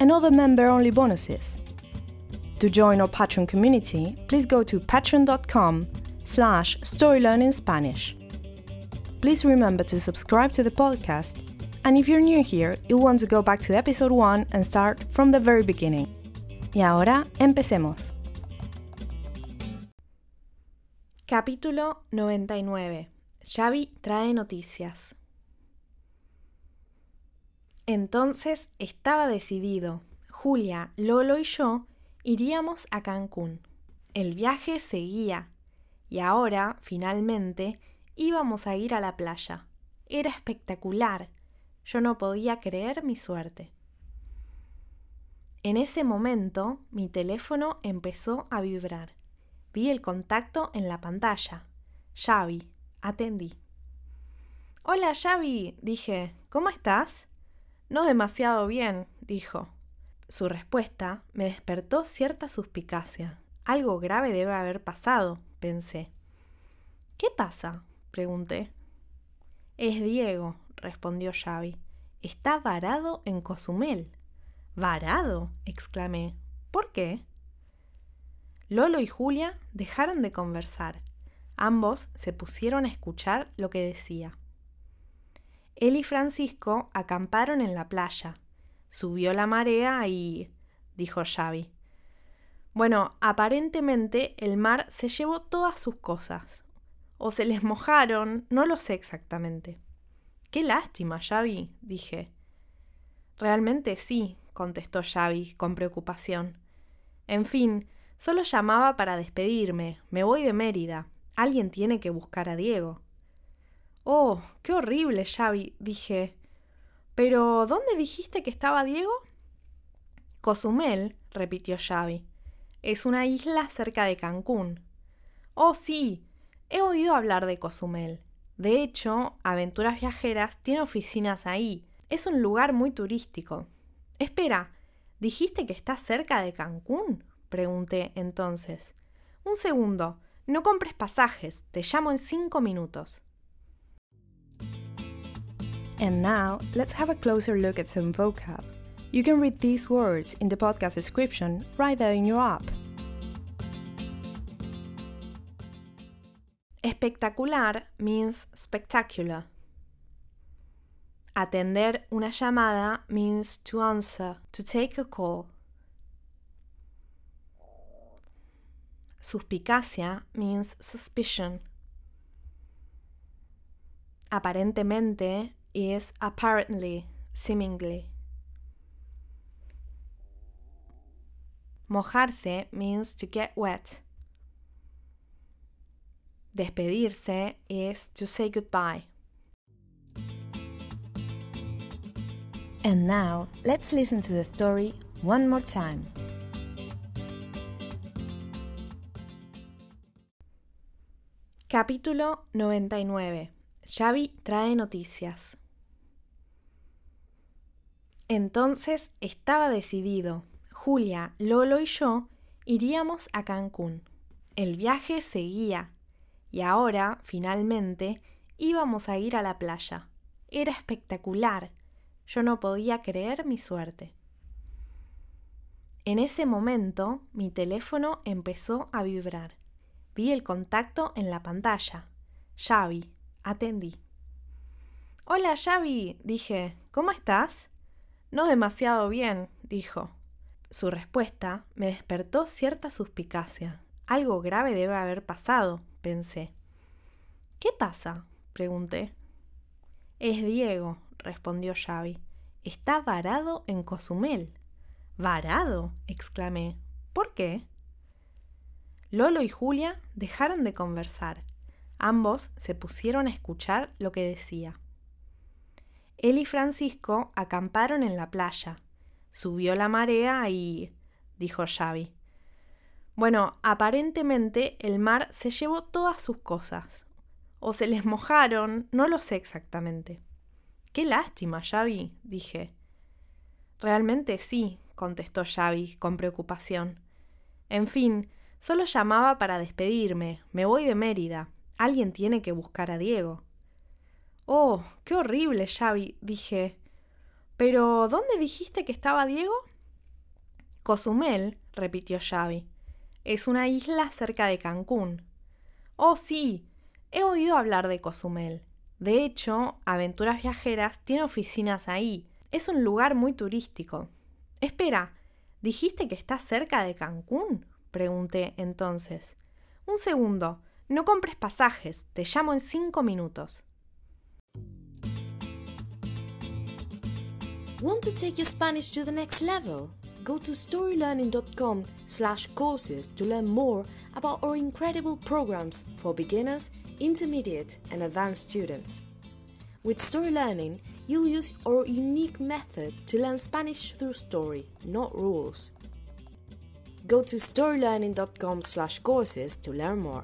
and other member-only bonuses. To join our Patreon community, please go to patreon.com slash storylearningspanish. Please remember to subscribe to the podcast, and if you're new here, you'll want to go back to episode 1 and start from the very beginning. Y ahora, empecemos. Capítulo 99. Xavi trae noticias. Entonces estaba decidido. Julia, Lolo y yo iríamos a Cancún. El viaje seguía. Y ahora, finalmente, íbamos a ir a la playa. Era espectacular. Yo no podía creer mi suerte. En ese momento, mi teléfono empezó a vibrar. Vi el contacto en la pantalla. Xavi. Atendí. Hola, Xavi, dije. ¿Cómo estás? No demasiado bien, dijo. Su respuesta me despertó cierta suspicacia. Algo grave debe haber pasado, pensé. ¿Qué pasa? pregunté. Es Diego, respondió Xavi. Está varado en Cozumel. ¿Varado? exclamé. ¿Por qué? Lolo y Julia dejaron de conversar. Ambos se pusieron a escuchar lo que decía. Él y Francisco acamparon en la playa. Subió la marea y... dijo Xavi. Bueno, aparentemente el mar se llevó todas sus cosas. O se les mojaron, no lo sé exactamente. Qué lástima, Xavi, dije. Realmente sí, contestó Xavi, con preocupación. En fin, solo llamaba para despedirme. Me voy de Mérida. Alguien tiene que buscar a Diego. Oh, qué horrible, Xavi, dije. Pero, ¿dónde dijiste que estaba Diego? Cozumel, repitió Xavi. Es una isla cerca de Cancún. Oh, sí, he oído hablar de Cozumel. De hecho, Aventuras Viajeras tiene oficinas ahí. Es un lugar muy turístico. Espera, ¿dijiste que está cerca de Cancún? pregunté entonces. Un segundo, no compres pasajes, te llamo en cinco minutos. And now, let's have a closer look at some vocab. You can read these words in the podcast description right there in your app. Espectacular means spectacular. Atender una llamada means to answer, to take a call. Suspicacia means suspicion. Aparentemente is apparently, seemingly. Mojarse means to get wet. Despedirse is to say goodbye. And now, let's listen to the story one more time. Capítulo 99. Xavi trae noticias. Entonces estaba decidido. Julia, Lolo y yo iríamos a Cancún. El viaje seguía. Y ahora, finalmente, íbamos a ir a la playa. Era espectacular. Yo no podía creer mi suerte. En ese momento, mi teléfono empezó a vibrar. Vi el contacto en la pantalla. Xavi. Atendí. Hola, Xavi, dije. ¿Cómo estás? No demasiado bien, dijo. Su respuesta me despertó cierta suspicacia. Algo grave debe haber pasado, pensé. ¿Qué pasa? pregunté. Es Diego, respondió Xavi. Está varado en Cozumel. ¿Varado? exclamé. ¿Por qué? Lolo y Julia dejaron de conversar. Ambos se pusieron a escuchar lo que decía. Él y Francisco acamparon en la playa. Subió la marea y... dijo Xavi. Bueno, aparentemente el mar se llevó todas sus cosas. O se les mojaron, no lo sé exactamente. Qué lástima, Xavi, dije. Realmente sí, contestó Xavi con preocupación. En fin, solo llamaba para despedirme. Me voy de Mérida. Alguien tiene que buscar a Diego. Oh, qué horrible, Xavi, dije. Pero, ¿dónde dijiste que estaba Diego? Cozumel, repitió Xavi. Es una isla cerca de Cancún. Oh, sí. He oído hablar de Cozumel. De hecho, Aventuras Viajeras tiene oficinas ahí. Es un lugar muy turístico. Espera, ¿dijiste que está cerca de Cancún? pregunté entonces. Un segundo. No compres pasajes. Te llamo en cinco minutos. Want to take your Spanish to the next level? Go to storylearning.com slash courses to learn more about our incredible programs for beginners, intermediate, and advanced students. With Story Learning, you'll use our unique method to learn Spanish through story, not rules. Go to storylearning.com slash courses to learn more.